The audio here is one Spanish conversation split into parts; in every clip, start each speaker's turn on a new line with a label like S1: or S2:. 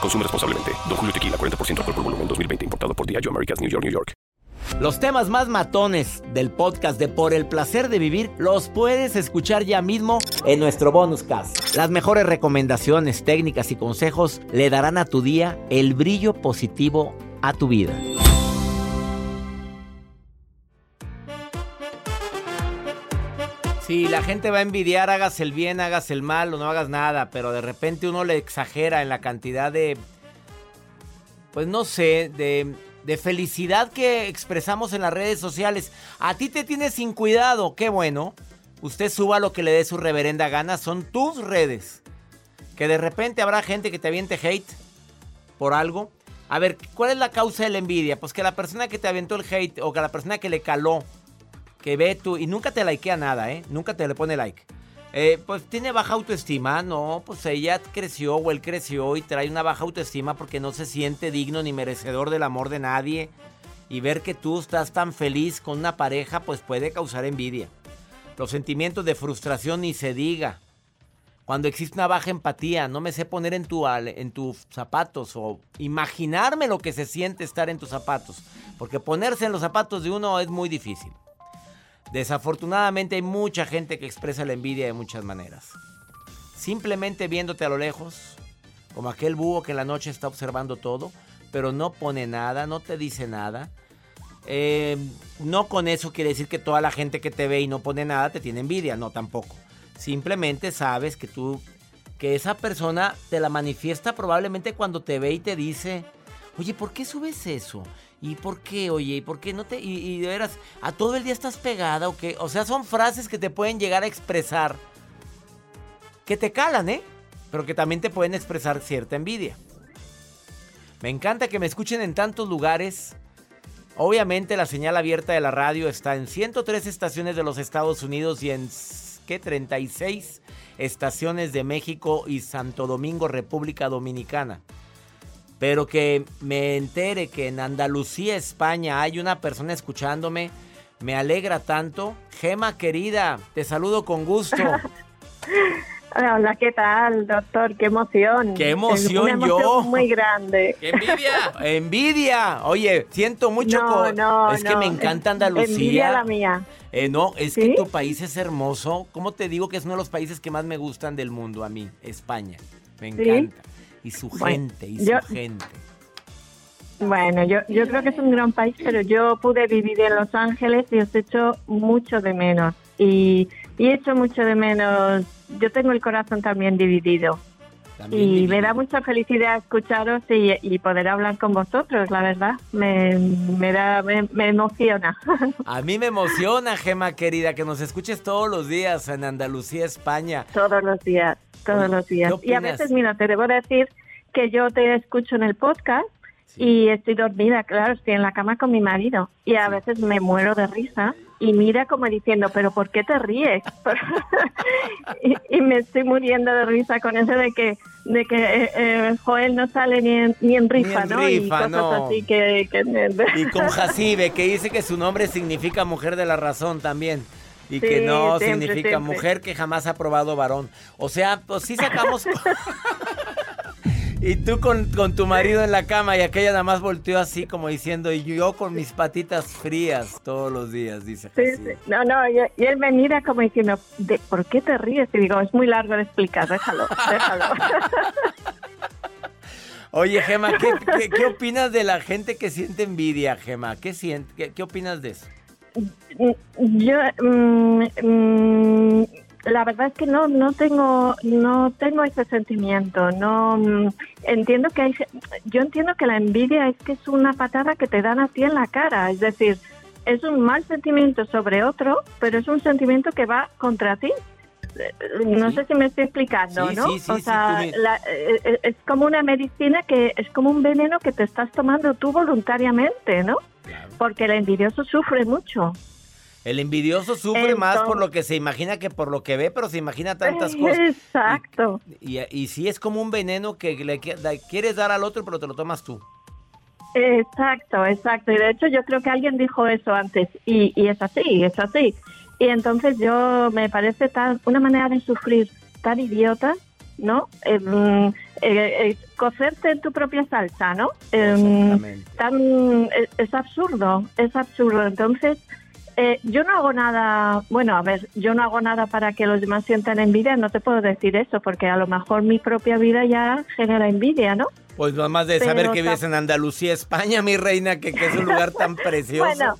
S1: Consume responsablemente. Don Julio Tequila, 40% alcohol por volumen, 2020. Importado por Diageo Americas, New York, New York.
S2: Los temas más matones del podcast de Por el Placer de Vivir los puedes escuchar ya mismo en nuestro bonus cast. Las mejores recomendaciones, técnicas y consejos le darán a tu día el brillo positivo a tu vida. Si la gente va a envidiar, hagas el bien, hagas el mal o no hagas nada, pero de repente uno le exagera en la cantidad de, pues no sé, de, de felicidad que expresamos en las redes sociales. A ti te tienes sin cuidado, qué bueno. Usted suba lo que le dé su reverenda gana, son tus redes. Que de repente habrá gente que te aviente hate por algo. A ver, ¿cuál es la causa de la envidia? Pues que la persona que te aventó el hate o que la persona que le caló que ve tú y nunca te likea nada, ¿eh? Nunca te le pone like. Eh, pues tiene baja autoestima, no, pues ella creció o él creció y trae una baja autoestima porque no se siente digno ni merecedor del amor de nadie. Y ver que tú estás tan feliz con una pareja, pues puede causar envidia. Los sentimientos de frustración ni se diga. Cuando existe una baja empatía, no me sé poner en, en tus zapatos o imaginarme lo que se siente estar en tus zapatos. Porque ponerse en los zapatos de uno es muy difícil. Desafortunadamente hay mucha gente que expresa la envidia de muchas maneras. Simplemente viéndote a lo lejos, como aquel búho que en la noche está observando todo, pero no pone nada, no te dice nada. Eh, no con eso quiere decir que toda la gente que te ve y no pone nada te tiene envidia, no tampoco. Simplemente sabes que tú, que esa persona te la manifiesta probablemente cuando te ve y te dice, oye, ¿por qué subes eso? ¿Y por qué, oye? ¿Y por qué no te.? Y, de veras, ¿a todo el día estás pegada o qué? O sea, son frases que te pueden llegar a expresar. Que te calan, ¿eh? Pero que también te pueden expresar cierta envidia. Me encanta que me escuchen en tantos lugares. Obviamente la señal abierta de la radio está en 103 estaciones de los Estados Unidos y en ¿qué? 36 estaciones de México y Santo Domingo, República Dominicana. Pero que me entere que en Andalucía, España, hay una persona escuchándome, me alegra tanto. Gema querida, te saludo con gusto.
S3: Hola, ¿qué tal, doctor? Qué emoción.
S2: Qué emoción, yo.
S3: Muy grande.
S2: ¡Qué envidia! ¡Envidia! Oye, siento mucho. No, no, es que me encanta Andalucía.
S3: Envidia la mía.
S2: Eh, no, es que tu país es hermoso. ¿Cómo te digo que es uno de los países que más me gustan del mundo a mí? España. Me encanta y su gente, y su gente.
S3: Bueno, yo, yo creo que es un gran país, pero yo pude vivir en Los Ángeles y os echo mucho de menos. Y, y echo mucho de menos, yo tengo el corazón también dividido. Y me da mucha felicidad escucharos y, poder hablar con vosotros, la verdad. Me, me, da, me, emociona.
S2: A mí me emociona, Gema querida, que nos escuches todos los días en Andalucía, España.
S3: Todos los días todos los días. Y a veces, mira, te debo decir que yo te escucho en el podcast y estoy dormida, claro, estoy en la cama con mi marido y a veces me muero de risa y mira como diciendo, pero ¿por qué te ríes? y, me estoy muriendo de risa con eso de que de que eh, eh, Joel no sale ni en, ni en rifa, ¿no? y cosas así que,
S2: y con Jacibe, que dice que su nombre significa mujer de la razón también. Y que no significa mujer que jamás ha probado varón. O sea, pues sí sacamos. y tú con, tu marido en la cama y aquella nada más volteó así como diciendo, y yo con mis patitas frías todos los días, dice.
S3: Sí, sí. No, no, y, él me mira como diciendo, ¿de, ¿por qué te ríes? Y digo, es muy largo de explicar, déjalo, déjalo.
S2: Oye, Gema, ¿qué, opinas de la gente que siente envidia, Gema? ¿Qué, siente, qué, opinas de eso?
S3: Yo, mm, mm, la verdad es que no, no tengo, no tengo ese sentimiento. No mm, entiendo que hay, yo entiendo que la envidia es que es una patada que te dan a ti en la cara. Es decir, es un mal sentimiento sobre otro, pero es un sentimiento que va contra ti. No sé si me estoy explicando, ¿no? o sea, eh, eh, es como una medicina que es como un veneno que te estás tomando tú voluntariamente, ¿no? Porque el envidioso sufre mucho.
S2: El envidioso sufre más por lo que se imagina que por lo que ve, pero se imagina tantas cosas.
S3: Exacto.
S2: Y, y, sí es como un veneno que le, quieres dar al otro, pero te lo tomas tú.
S3: Exacto, exacto. Y de hecho yo creo que alguien dijo eso antes. Y, y es así, es así. Y entonces yo me parece tan una manera de sufrir tan idiota, ¿no? Em, eh, eh, cocerte en tu propia salsa, ¿no? Eh, tan, es absurdo, es absurdo. Entonces eh, yo no hago nada, bueno, a ver, yo no hago nada para que los demás sientan envidia, no te puedo decir eso, porque a lo mejor mi propia vida ya genera envidia, ¿no?
S2: Pues más de saber que vives en Andalucía, España, mi reina, que, es un lugar tan precioso. bueno,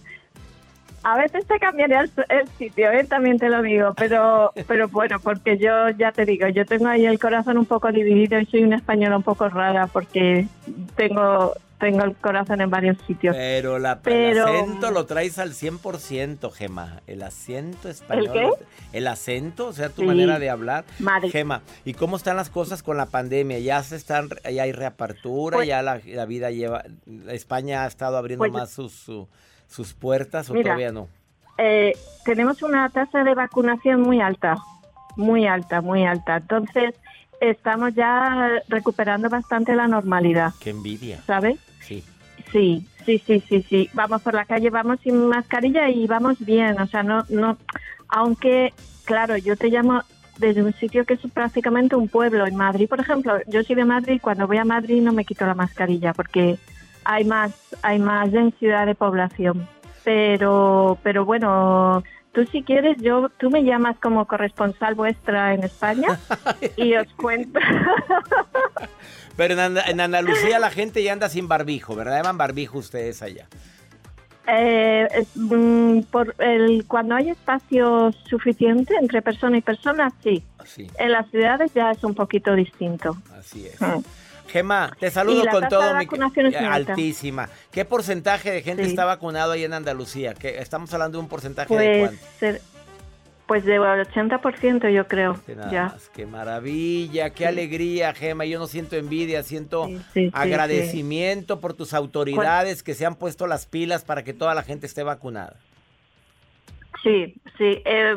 S3: a veces te cambiaría el, sitio, ¿eh? también te lo digo, pero, pero bueno, porque yo ya te digo, yo tengo ahí el corazón un poco dividido y soy una española un poco rara porque tengo tengo el corazón en varios sitios.
S2: Pero, la, el acento lo traes al 100%, Gema. El acento español.
S3: ¿El qué?
S2: El acento, o sea, tu manera de hablar. Madre. Gema, ¿y cómo están las cosas con la pandemia? ¿Ya se están, ya hay reapertura? Pues ¿Ya la, vida lleva... España ha estado abriendo pues más sus, sus puertas o todavía no?
S3: Eh, tenemos una tasa de vacunación muy alta. Muy alta, muy alta. Entonces estamos ya recuperando bastante la normalidad.
S2: Qué envidia.
S3: ¿Sabes?
S2: Sí.
S3: Sí, sí, sí, sí, sí. Vamos por la calle, vamos sin mascarilla y vamos bien. O sea, no, no, aunque, claro, yo te llamo desde un sitio que es prácticamente un pueblo. En Madrid, por ejemplo, yo soy de Madrid y cuando voy a Madrid no me quito la mascarilla porque hay más, hay más densidad de población. Pero, pero bueno, Tú si quieres, yo, tú me llamas como corresponsal vuestra en España y os cuento.
S2: Pero en, Andalucía la gente ya anda sin barbijo, ¿verdad? Llevan barbijo ustedes allá.
S3: Eh, mm, por el, cuando hay espacio suficiente entre persona y persona, sí. En las ciudades ya es un poquito distinto.
S2: Así es. Mm. Gema, te saludo con todo mi altísima. ¿Qué porcentaje de gente está vacunado ahí en Andalucía? ¿Qué, estamos hablando de un porcentaje de pues, cuánto?
S3: Pues de 80% yo creo. ya.
S2: Qué maravilla, qué alegría, Gema. Yo no siento envidia, siento agradecimiento por tus autoridades que se han puesto las pilas para que toda la gente esté vacunada.
S3: Sí, sí. Eh,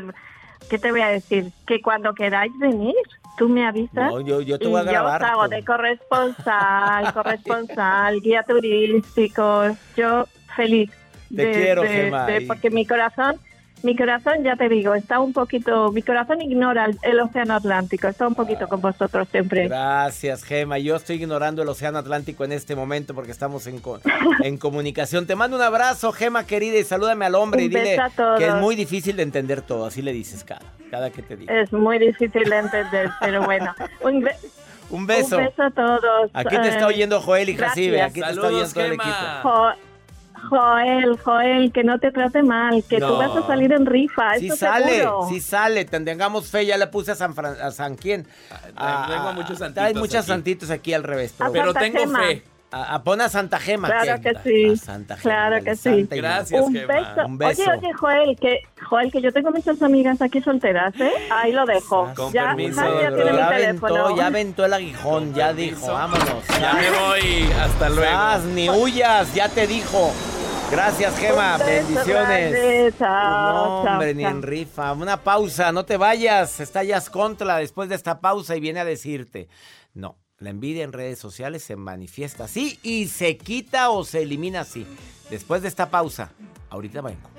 S3: ¿Qué te voy a decir? Que cuando queráis venir, tú me avisas.
S2: yo, yo te voy a grabar.
S3: Yo os hago de corresponsal, corresponsal, guía turístico. Yo feliz.
S2: Te quiero, Gemma.
S3: porque mi corazón mi corazón, ya te digo, está un poquito, mi corazón ignora el, océano Atlántico, está un poquito con vosotros siempre.
S2: Gracias, Gema. Yo estoy ignorando el océano Atlántico en este momento porque estamos en, en comunicación. Te mando un abrazo, Gema querida, y salúdame al hombre y dile que es muy difícil de entender todo, así le dices cada, cada que te digo.
S3: Es muy difícil de entender, pero bueno. Un,
S2: un beso.
S3: Un beso a todos.
S2: Aquí te está oyendo Joel y Jacibe. Aquí te está oyendo todo el equipo.
S3: Joel, Joel, que no te trate mal, que tú vas a salir en rifa.
S2: Si sale, si sale, tengamos fe, ya le puse a San, a San quién.
S4: Ah, tengo muchos santitos.
S2: Hay muchos santitos aquí al revés.
S4: Pero, tengo fe.
S2: A, pon a Santa Gema.
S3: Claro que, sí. Santa Gema, claro que sí.
S4: Gracias,
S3: un Beso. Un beso. Oye, oye, Joel, que, Joel, que yo tengo muchas amigas aquí solteras, ¿eh? Ahí lo dejo.
S4: Con ya, permiso.
S3: Ya,
S2: tiene ya, aventó, ya aventó el aguijón, ya dijo, vámonos.
S4: Ya me voy, hasta luego.
S2: ni huyas, ya te dijo. Gracias, Gema. Bendiciones.
S3: Chao,
S2: no, hombre, ni en rifa. Una pausa, no te vayas. Estallas contra después de esta pausa y viene a decirte. No, la envidia en redes sociales se manifiesta así y se quita o se elimina así. Después de esta pausa, ahorita vengo.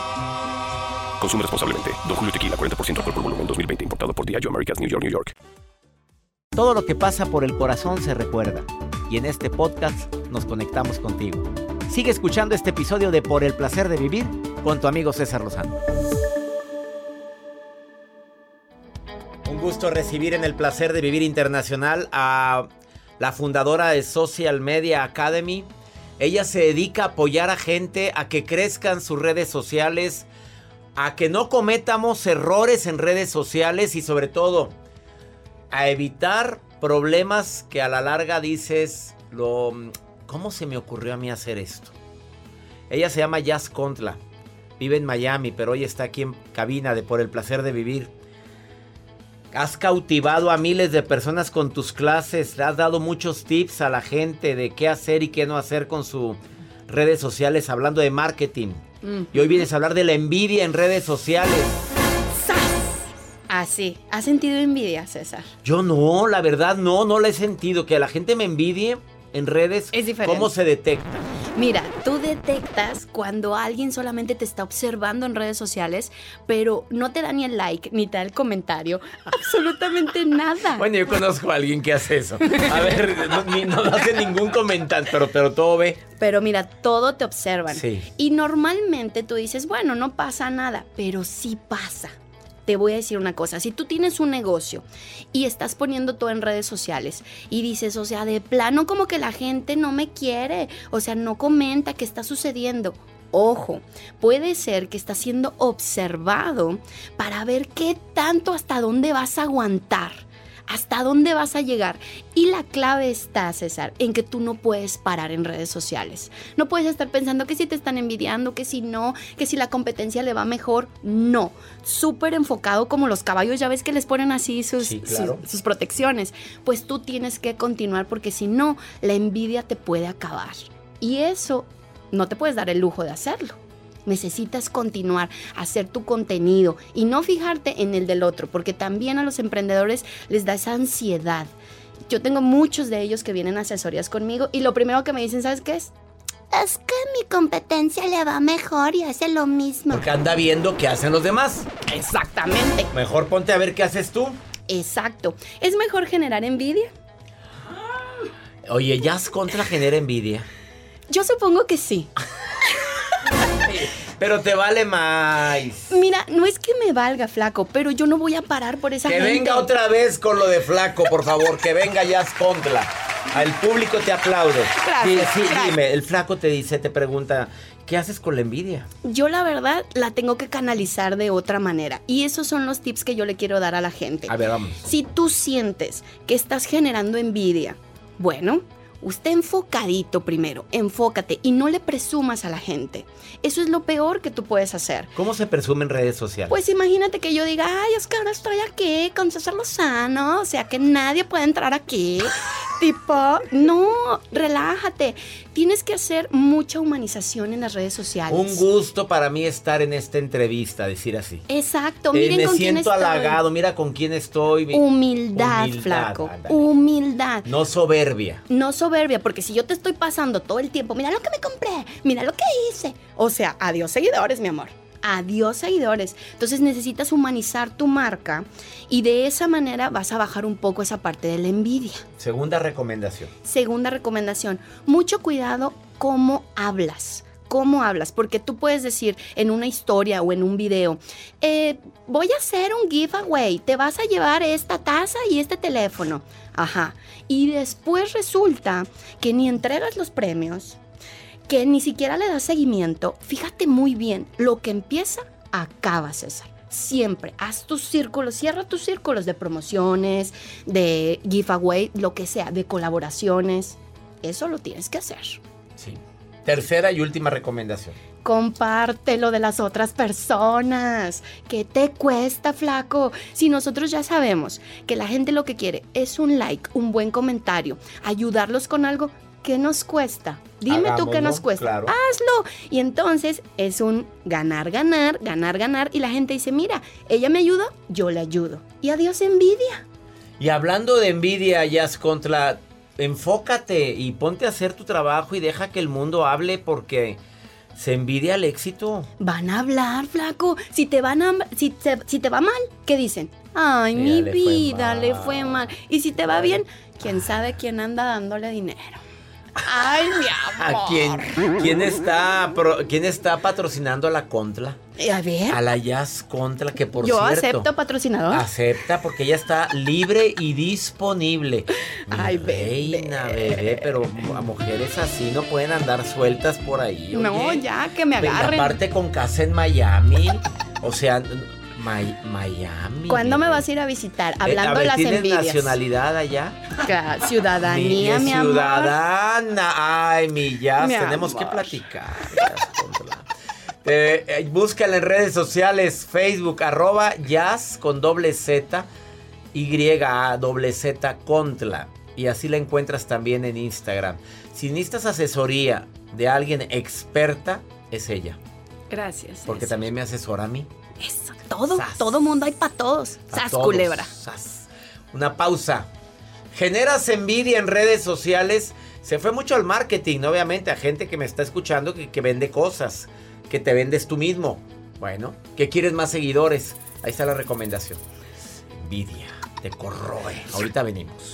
S1: Consume responsablemente. Don Julio Tequila, 40% alcohol por volumen, 2020. Importado por Diageo Americas, New York, New York.
S2: Todo lo que pasa por el corazón se recuerda. Y en este podcast nos conectamos contigo. Sigue escuchando este episodio de Por el Placer de Vivir con tu amigo César Lozano. Un gusto recibir en el Placer de Vivir Internacional a la fundadora de Social Media Academy. Ella se dedica a apoyar a gente a que crezcan sus redes sociales, a que no cometamos errores en redes sociales y sobre todo a evitar problemas que a la larga dices, lo, ¿cómo se me ocurrió a mí hacer esto? Ella se llama Jazz Contla, vive en Miami, pero hoy está aquí en cabina de Por el Placer de Vivir. Has cautivado a miles de personas con tus clases, has dado muchos tips a la gente de qué hacer y qué no hacer con sus redes sociales hablando de marketing. Y hoy vienes a hablar de la envidia en redes sociales.
S5: Así. ¿Has sentido envidia, César?
S2: Yo no, la verdad no, no la he sentido. Que la gente me envidie en redes.
S5: Es diferente.
S2: ¿Cómo se detecta?
S5: Mira, tú detectas cuando alguien solamente te está observando en redes sociales, pero no te da ni el like, ni te da el comentario, absolutamente nada.
S2: Bueno, yo conozco a alguien que hace eso. A ver, no, hace ningún comentario, pero, pero todo ve.
S5: Pero mira, todo te observan.
S2: Sí.
S5: Y normalmente tú dices, bueno, no pasa nada, pero sí pasa te voy a decir una cosa, si tú tienes un negocio y estás poniendo todo en redes sociales y dices, o sea, de plano como que la gente no me quiere, o sea, no comenta qué está sucediendo. Ojo, puede ser que estás siendo observado para ver qué tanto hasta dónde vas a aguantar hasta dónde vas a llegar. Y la clave está, César, en que tú no puedes parar en redes sociales. No puedes estar pensando que si te están envidiando, que si no, que si la competencia le va mejor. No, súper enfocado como los caballos, ya ves que les ponen así sus, sus protecciones. Pues tú tienes que continuar porque si no, la envidia te puede acabar. Y eso no te puedes dar el lujo de hacerlo. Necesitas continuar a hacer tu contenido y no fijarte en el del otro, porque también a los emprendedores les da esa ansiedad. Yo tengo muchos de ellos que vienen a asesorías conmigo y lo primero que me dicen, ¿sabes qué es? Es que mi competencia le va mejor y hace lo mismo.
S2: Porque anda viendo qué hacen los demás.
S5: Exactamente.
S2: Mejor ponte a ver qué haces tú.
S5: Exacto. ¿Es mejor generar envidia?
S2: Oye, ¿Jazz contra genera envidia?
S5: Yo supongo que sí.
S2: Pero te vale más.
S5: Mira, no es que me valga, flaco, pero yo no voy a parar por esa
S2: que
S5: gente.
S2: Que venga otra vez con lo de flaco, por favor. que venga ya Contla. Al público te aplaude.
S5: Gracias,
S2: sí, dime, el flaco te dice, te pregunta, ¿qué haces con la envidia?
S5: Yo la verdad la tengo que canalizar de otra manera. Y esos son los tips que yo le quiero dar a la gente.
S2: A ver, vamos.
S5: Si tú sientes que estás generando envidia, bueno, usted enfocadito primero, enfócate y no le presumas a la gente. Eso es lo peor que tú puedes hacer.
S2: ¿Cómo se presume en redes sociales?
S5: Pues imagínate que yo diga, ay, es que ahora estoy aquí con César Lozano, o sea que nadie puede entrar aquí. Tipo, no, relájate. Tienes que hacer mucha humanización en las redes sociales.
S2: Un gusto para mí estar en esta entrevista, decir así.
S5: Exacto, miren
S2: eh, me
S5: con
S2: siento
S5: quién
S2: halagado, mira con quién estoy.
S5: Humildad, flaco. Humildad.
S2: No soberbia.
S5: No soberbia, porque si yo te estoy pasando todo el tiempo, mira lo que me compré, mira lo que hice. O sea, adiós seguidores, mi amor. Adiós seguidores. Entonces necesitas humanizar tu marca y de esa manera vas a bajar un poco esa parte de la envidia.
S2: Segunda recomendación.
S5: Segunda recomendación, mucho cuidado cómo hablas cómo hablas, porque tú puedes decir en una historia o en un video, eh, voy a hacer un giveaway, te vas a llevar esta taza y este teléfono. Ajá. Y después resulta que ni entregas los premios, que ni siquiera le das seguimiento. Fíjate muy bien, lo que empieza, acaba, César siempre haz tus círculos, cierra tus círculos de promociones, de giveaway, lo que sea, de colaboraciones. Eso lo tienes que hacer.
S2: Sí. Tercera y última recomendación.
S5: Compártelo de las otras personas. ¿Qué te cuesta, flaco? Si nosotros ya sabemos que la gente lo que quiere es un like, un buen comentario, ayudarlos con algo, ¿qué nos cuesta? Dime tú qué nos cuesta. Hazlo. Y entonces es un ganar, ganar, ganar, ganar. Y la gente dice, mira, ella me ayuda, yo le ayudo. Y adiós envidia.
S2: Y hablando de envidia, Jazz Contra, enfócate y ponte a hacer tu trabajo y deja que el mundo hable porque se envidia el éxito.
S5: Van a hablar, flaco. Si te van a, si, si te va mal, ¿qué dicen? Ay, mi vida, le fue mal. Y si te va bien, quién sabe quién anda dándole dinero. Ay, mi amor.
S2: ¿A quién, quién, está, quién está patrocinando a la Contla?
S5: A ver.
S2: A la Jazz Contla, que por
S5: Yo
S2: cierto.
S5: Yo acepto patrocinador.
S2: Acepta porque ella está libre y disponible.
S5: Ay,
S2: reina, bebé. pero a mujeres así no pueden andar sueltas por ahí.
S5: No, ya, que me agarren.
S2: Aparte con casa en Miami. O sea, Miami.
S5: ¿Cuándo me vas a ir a visitar? Hablando de las envidias.
S2: nacionalidad allá?
S5: Ciudadanía, mi,
S2: amor. Ciudadana. Ay, mi jazz. Tenemos que platicar. Eh, búscala en redes sociales, Facebook, arroba jazz con doble Z, Y A doble Z Contla. Y así la encuentras también en Instagram. Si necesitas asesoría de alguien experta, es ella.
S5: Gracias.
S2: Porque también me asesora a mí.
S5: Eso, todo, todo mundo hay para todos. Sas, culebra.
S2: Una pausa. Generas envidia en redes sociales. Se fue mucho al marketing, obviamente, a gente que me está escuchando que, que vende cosas, que te vendes tú mismo. Bueno, que quieres más seguidores. Ahí está la recomendación. Envidia, te corroe. Ahorita venimos.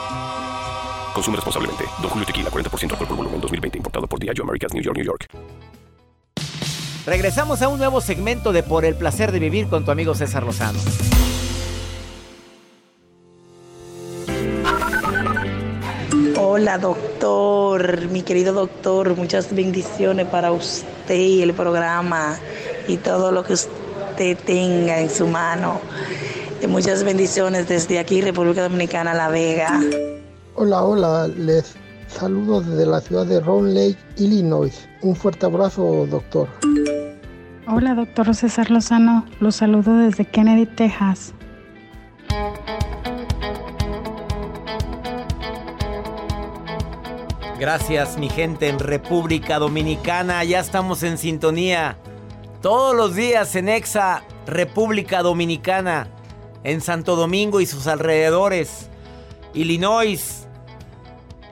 S1: Consume responsablemente. Don Julio Tequila, 40% alcohol por volumen, 2020. Importado por Diageo Americas, New York, New York.
S2: Regresamos a un nuevo segmento de Por el Placer de Vivir con tu amigo César Lozano.
S6: Hola doctor, mi querido doctor, muchas bendiciones para usted y el programa y todo lo que usted tenga en su mano. muchas bendiciones desde aquí, República Dominicana, La Vega.
S7: Hola, hola, les saludo desde la ciudad de Round Lake, Illinois. Un fuerte abrazo, doctor.
S8: Hola, doctor César Lozano. Los saludo desde Kennedy, Texas.
S2: Gracias, mi gente en República Dominicana. Ya estamos en sintonía. Todos los días en Exa, República Dominicana, en Santo Domingo y sus alrededores. Illinois,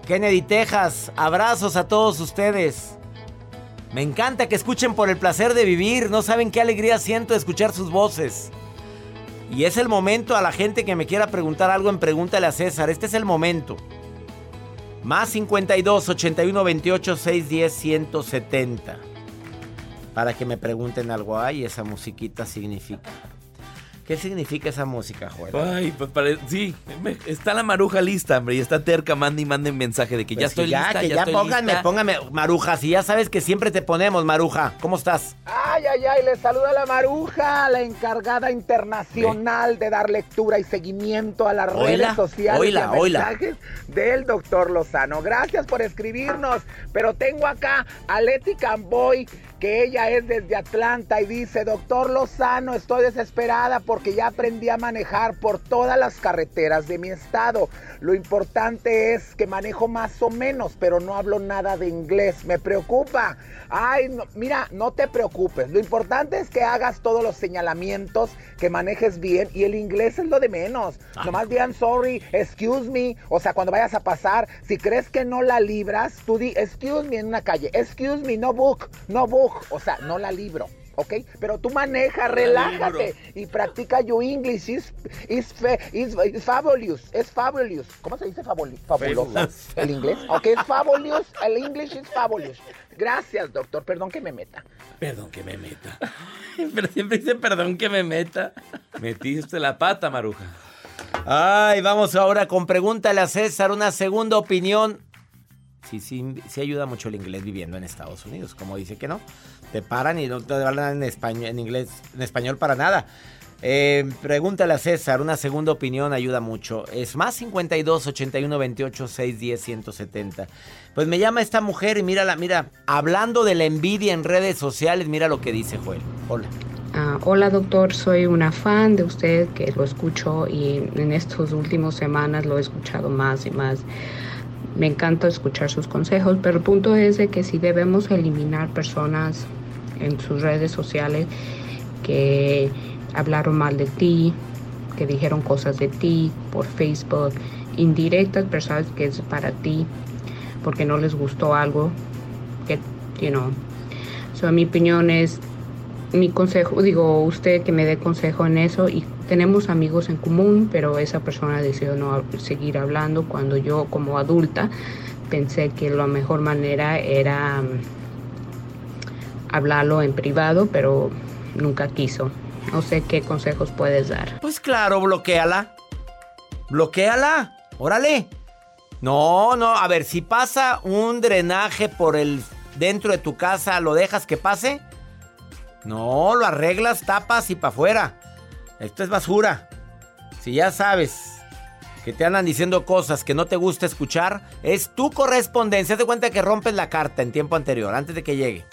S2: Kennedy, Texas. Abrazos a todos ustedes. Me encanta que escuchen por el placer de vivir. No saben qué alegría siento de escuchar sus voces. Y es el momento a la gente que me quiera preguntar algo en Pregúntale a César. Este es el momento. Más 52 81 28 610 170. Para que me pregunten algo. Ay, esa musiquita significa. ¿Qué significa esa música, Joel?
S4: Ay, pues pare... sí, está la maruja lista, hombre, y está terca, mande y mande mensaje de que ya pues estoy
S2: ya,
S4: lista,
S2: que
S4: ya,
S2: ya pónganme, pónganme, maruja, si ya sabes que siempre te ponemos, maruja, ¿cómo estás?
S9: Ay, ay, ay, le saluda la maruja, la encargada internacional de dar lectura y seguimiento a las redes sociales
S2: oila,
S9: y mensajes del doctor Lozano. Gracias por escribirnos, pero tengo acá a Leti Camboy, que ella es desde Atlanta y dice, doctor Lozano, estoy desesperada porque ya aprendí a manejar por todas las carreteras de mi estado. Lo importante es que manejo más o menos, pero no hablo nada de inglés. Me preocupa. Ay, mira, no te preocupes. Lo importante es que hagas todos los señalamientos, que manejes bien y el inglés es lo de menos. No Nomás digan sorry, excuse me. O sea, cuando vayas a pasar, si crees que no la libras, tú di excuse me en una calle. Excuse me, no book, no book. O sea, no la libro. ¿Ok? Pero tú maneja, relájate y practica your English. Is, is, is, fabulous. Es fabulous. ¿Cómo se dice fabuloso? ¿El inglés? Ok, es fabulous. El English is fabulous. Gracias, doctor. Perdón que me meta.
S4: Perdón que me meta. Pero siempre dice perdón que me meta. Metiste la pata, Maruja.
S2: Ay, vamos ahora con pregúntale a César una segunda opinión. Sí, sí, sí ayuda mucho el inglés viviendo en Estados Unidos, como dice que no te paran y no te hablan en español, en inglés, en español para nada. Eh, pregúntale a César, una segunda opinión ayuda mucho. Es más 52 81 28 610 170. Pues me llama esta mujer y mírala, mira, hablando de la envidia en redes sociales, mira lo que dice Joel. Hola.
S10: Ah, hola doctor, soy una fan de usted que lo escucho y en estas últimas semanas lo he escuchado más y más. Me encanta escuchar sus consejos, pero el punto es de que si debemos eliminar personas en sus redes sociales que hablaron mal de ti, que dijeron cosas de ti por Facebook, indirectas, personas que es para ti, porque no les gustó algo, que, you know. So, mi opinión es, mi consejo, digo, usted que me dé consejo en eso y tenemos amigos en común, pero esa persona decidió no seguir hablando cuando yo como adulta pensé que la mejor manera era hablarlo en privado, pero nunca quiso. No sé qué consejos puedes dar.
S2: Pues claro, bloqueala. Bloqueala. Órale. No, no, a ver, si pasa un drenaje por el dentro de tu casa, ¿lo dejas que pase? No, lo arreglas, tapas y para afuera. Esto es basura. Si ya sabes que te andan diciendo cosas que no te gusta escuchar, es tu correspondencia. Haz de cuenta que rompes la carta en tiempo anterior, antes de que llegue.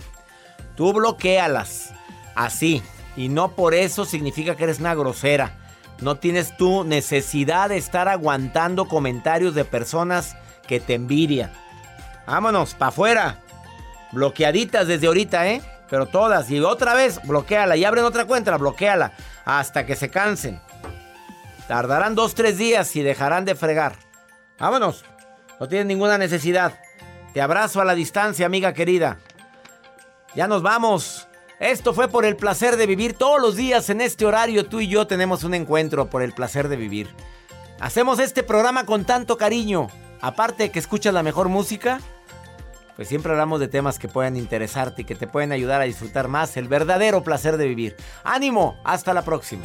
S2: Tú bloquealas. Así. Y no por eso significa que eres una grosera. No tienes tu necesidad de estar aguantando comentarios de personas que te envidian. Vámonos, para afuera. Bloqueaditas desde ahorita, ¿eh? Pero todas. Y otra vez, bloqueala. Y abren otra cuenta, bloqueala. Hasta que se cansen. Tardarán dos, tres días y dejarán de fregar. Vámonos. No tienes ninguna necesidad. Te abrazo a la distancia, amiga querida. Ya nos vamos. Esto fue por el placer de vivir. Todos los días en este horario tú y yo tenemos un encuentro por el placer de vivir. Hacemos este programa con tanto cariño. Aparte de que escuchas la mejor música, pues siempre hablamos de temas que puedan interesarte y que te pueden ayudar a disfrutar más el verdadero placer de vivir. Ánimo, hasta la próxima.